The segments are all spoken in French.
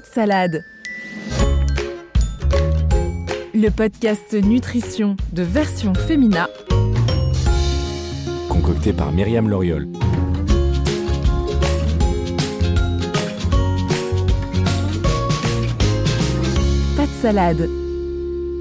Pas de salade. Le podcast Nutrition de version Femina. Concocté par Myriam Loriol. Pas de salade.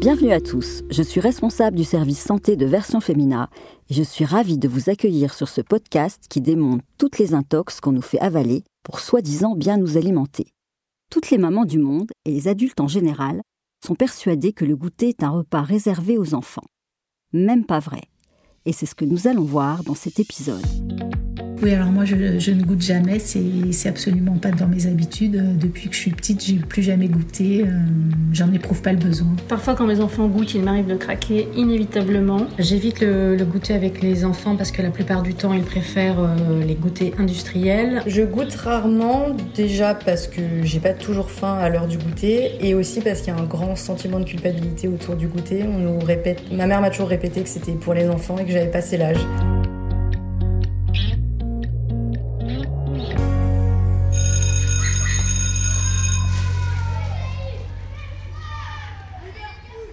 Bienvenue à tous, je suis responsable du service santé de Version Femina et je suis ravie de vous accueillir sur ce podcast qui démontre toutes les intox qu'on nous fait avaler pour soi-disant bien nous alimenter. Toutes les mamans du monde, et les adultes en général, sont persuadées que le goûter est un repas réservé aux enfants. Même pas vrai. Et c'est ce que nous allons voir dans cet épisode. Oui, alors moi je, ne goûte jamais, c'est absolument pas dans mes habitudes. Depuis que je suis petite, j'ai plus jamais goûté, euh, j'en éprouve pas le besoin. Parfois quand mes enfants goûtent, il m'arrive de craquer inévitablement. J'évite le, goûter avec les enfants parce que la plupart du temps ils préfèrent euh, les goûters industriels. Je goûte rarement, déjà parce que j'ai pas toujours faim à l'heure du goûter et aussi parce qu'il y a un grand sentiment de culpabilité autour du goûter. On nous répète, ma mère m'a toujours répété que c'était pour les enfants et que j'avais passé l'âge.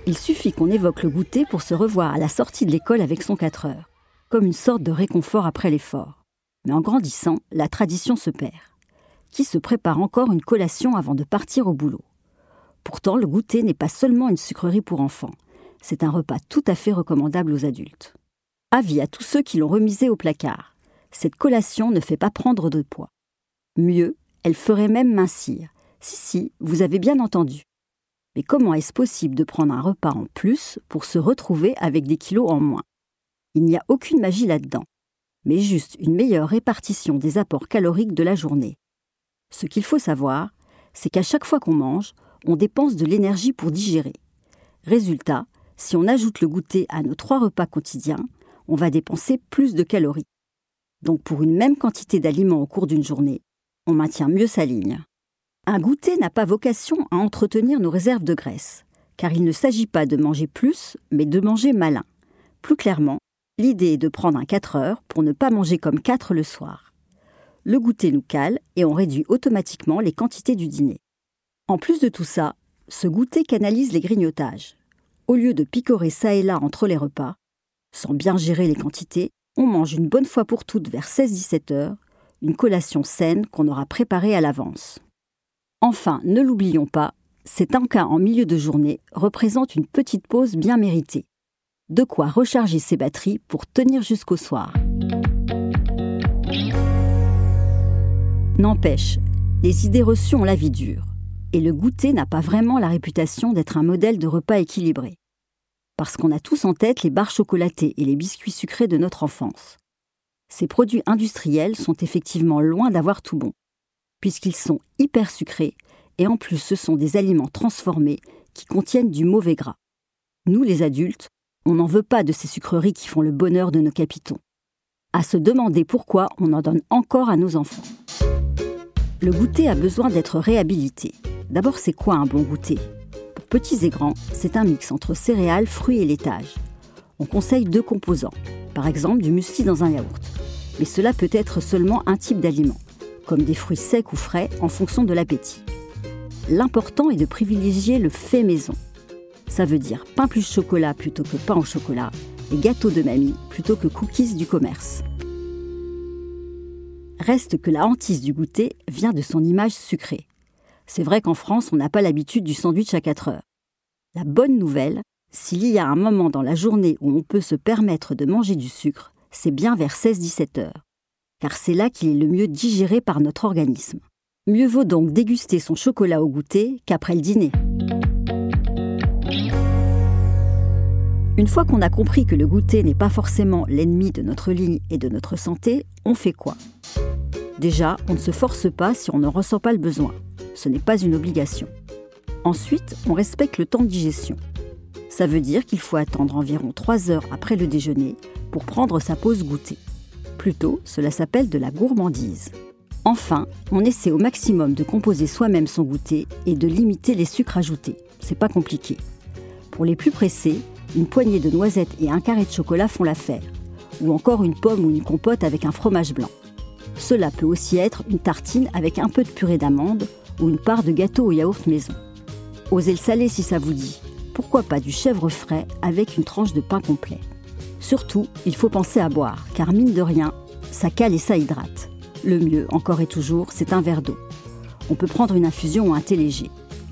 Il suffit qu'on évoque le goûter pour se revoir à la sortie de l'école avec son 4 heures, comme une sorte de réconfort après l'effort. Mais en grandissant, la tradition se perd. Qui se prépare encore une collation avant de partir au boulot? Pourtant, le goûter n'est pas seulement une sucrerie pour enfants, c'est un repas tout à fait recommandable aux adultes. Avis à tous ceux qui l'ont remisé au placard. Cette collation ne fait pas prendre de poids. Mieux, elle ferait même mincir. Si, si, vous avez bien entendu. Mais comment est-ce possible de prendre un repas en plus pour se retrouver avec des kilos en moins? Il n'y a aucune magie là-dedans, mais juste une meilleure répartition des apports caloriques de la journée. Ce qu'il faut savoir, c'est qu'à chaque fois qu'on mange, on dépense de l'énergie pour digérer. Résultat, si on ajoute le goûter à nos trois repas quotidiens, on va dépenser plus de calories. Donc pour une même quantité d'aliments au cours d'une journée, on maintient mieux sa ligne. Un goûter n'a pas vocation à entretenir nos réserves de graisse, car il ne s'agit pas de manger plus, mais de manger malin. Plus clairement, l'idée est de prendre un 4 heures pour ne pas manger comme 4 le soir. Le goûter nous cale et on réduit automatiquement les quantités du dîner. En plus de tout ça, ce goûter canalise les grignotages. Au lieu de picorer ça et là entre les repas, sans bien gérer les quantités, on mange une bonne fois pour toutes vers 16-17 heures, une collation saine qu'on aura préparée à l'avance. Enfin, ne l'oublions pas, cet encas en milieu de journée représente une petite pause bien méritée. De quoi recharger ses batteries pour tenir jusqu'au soir. N'empêche, les idées reçues ont la vie dure, et le goûter n'a pas vraiment la réputation d'être un modèle de repas équilibré. Parce qu'on a tous en tête les barres chocolatées et les biscuits sucrés de notre enfance. Ces produits industriels sont effectivement loin d'avoir tout bon puisqu'ils sont hyper sucrés et en plus ce sont des aliments transformés qui contiennent du mauvais gras. Nous les adultes, on n'en veut pas de ces sucreries qui font le bonheur de nos capitons. À se demander pourquoi on en donne encore à nos enfants. Le goûter a besoin d'être réhabilité. D'abord, c'est quoi un bon goûter? Pour petits et grands, c'est un mix entre céréales, fruits et laitage. On conseille deux composants, par exemple du muesli dans un yaourt. Mais cela peut être seulement un type d'aliment comme des fruits secs ou frais en fonction de l'appétit. L'important est de privilégier le fait maison. Ça veut dire pain plus chocolat plutôt que pain au chocolat et gâteau de mamie plutôt que cookies du commerce. Reste que la hantise du goûter vient de son image sucrée. C'est vrai qu'en France, on n'a pas l'habitude du sandwich à 4 heures. La bonne nouvelle, s'il y a un moment dans la journée où on peut se permettre de manger du sucre, c'est bien vers 16-17 heures car c'est là qu'il est le mieux digéré par notre organisme. Mieux vaut donc déguster son chocolat au goûter qu'après le dîner. Une fois qu'on a compris que le goûter n'est pas forcément l'ennemi de notre ligne et de notre santé, on fait quoi? Déjà, on ne se force pas si on ne ressent pas le besoin. Ce n'est pas une obligation. Ensuite, on respecte le temps de digestion. Ça veut dire qu'il faut attendre environ 3 heures après le déjeuner pour prendre sa pause goûter. Plutôt, cela s'appelle de la gourmandise. Enfin, on essaie au maximum de composer soi-même son goûter et de limiter les sucres ajoutés. C'est pas compliqué. Pour les plus pressés, une poignée de noisettes et un carré de chocolat font l'affaire, ou encore une pomme ou une compote avec un fromage blanc. Cela peut aussi être une tartine avec un peu de purée d'amande ou une part de gâteau au yaourt maison. Osez le salé si ça vous dit. Pourquoi pas du chèvre frais avec une tranche de pain complet. Surtout, il faut penser à boire, car mine de rien, ça cale et ça hydrate. Le mieux, encore et toujours, c'est un verre d'eau. On peut prendre une infusion ou un thé léger.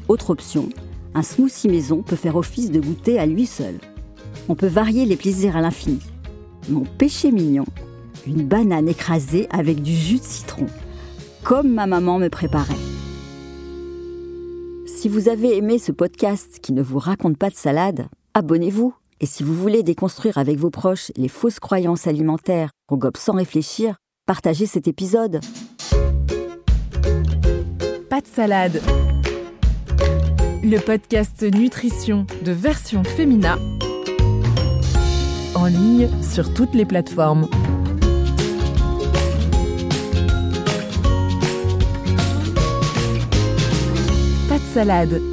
Autre option, un smoothie maison peut faire office de goûter à lui seul. On peut varier les plaisirs à l'infini. Mon péché mignon, une banane écrasée avec du jus de citron, comme ma maman me préparait. Si vous avez aimé ce podcast qui ne vous raconte pas de salade, abonnez-vous. Et si vous voulez déconstruire avec vos proches les fausses croyances alimentaires qu'on gobe sans réfléchir, partagez cet épisode. Pas de salade. Le podcast Nutrition de version féminin. En ligne sur toutes les plateformes. Pas de salade.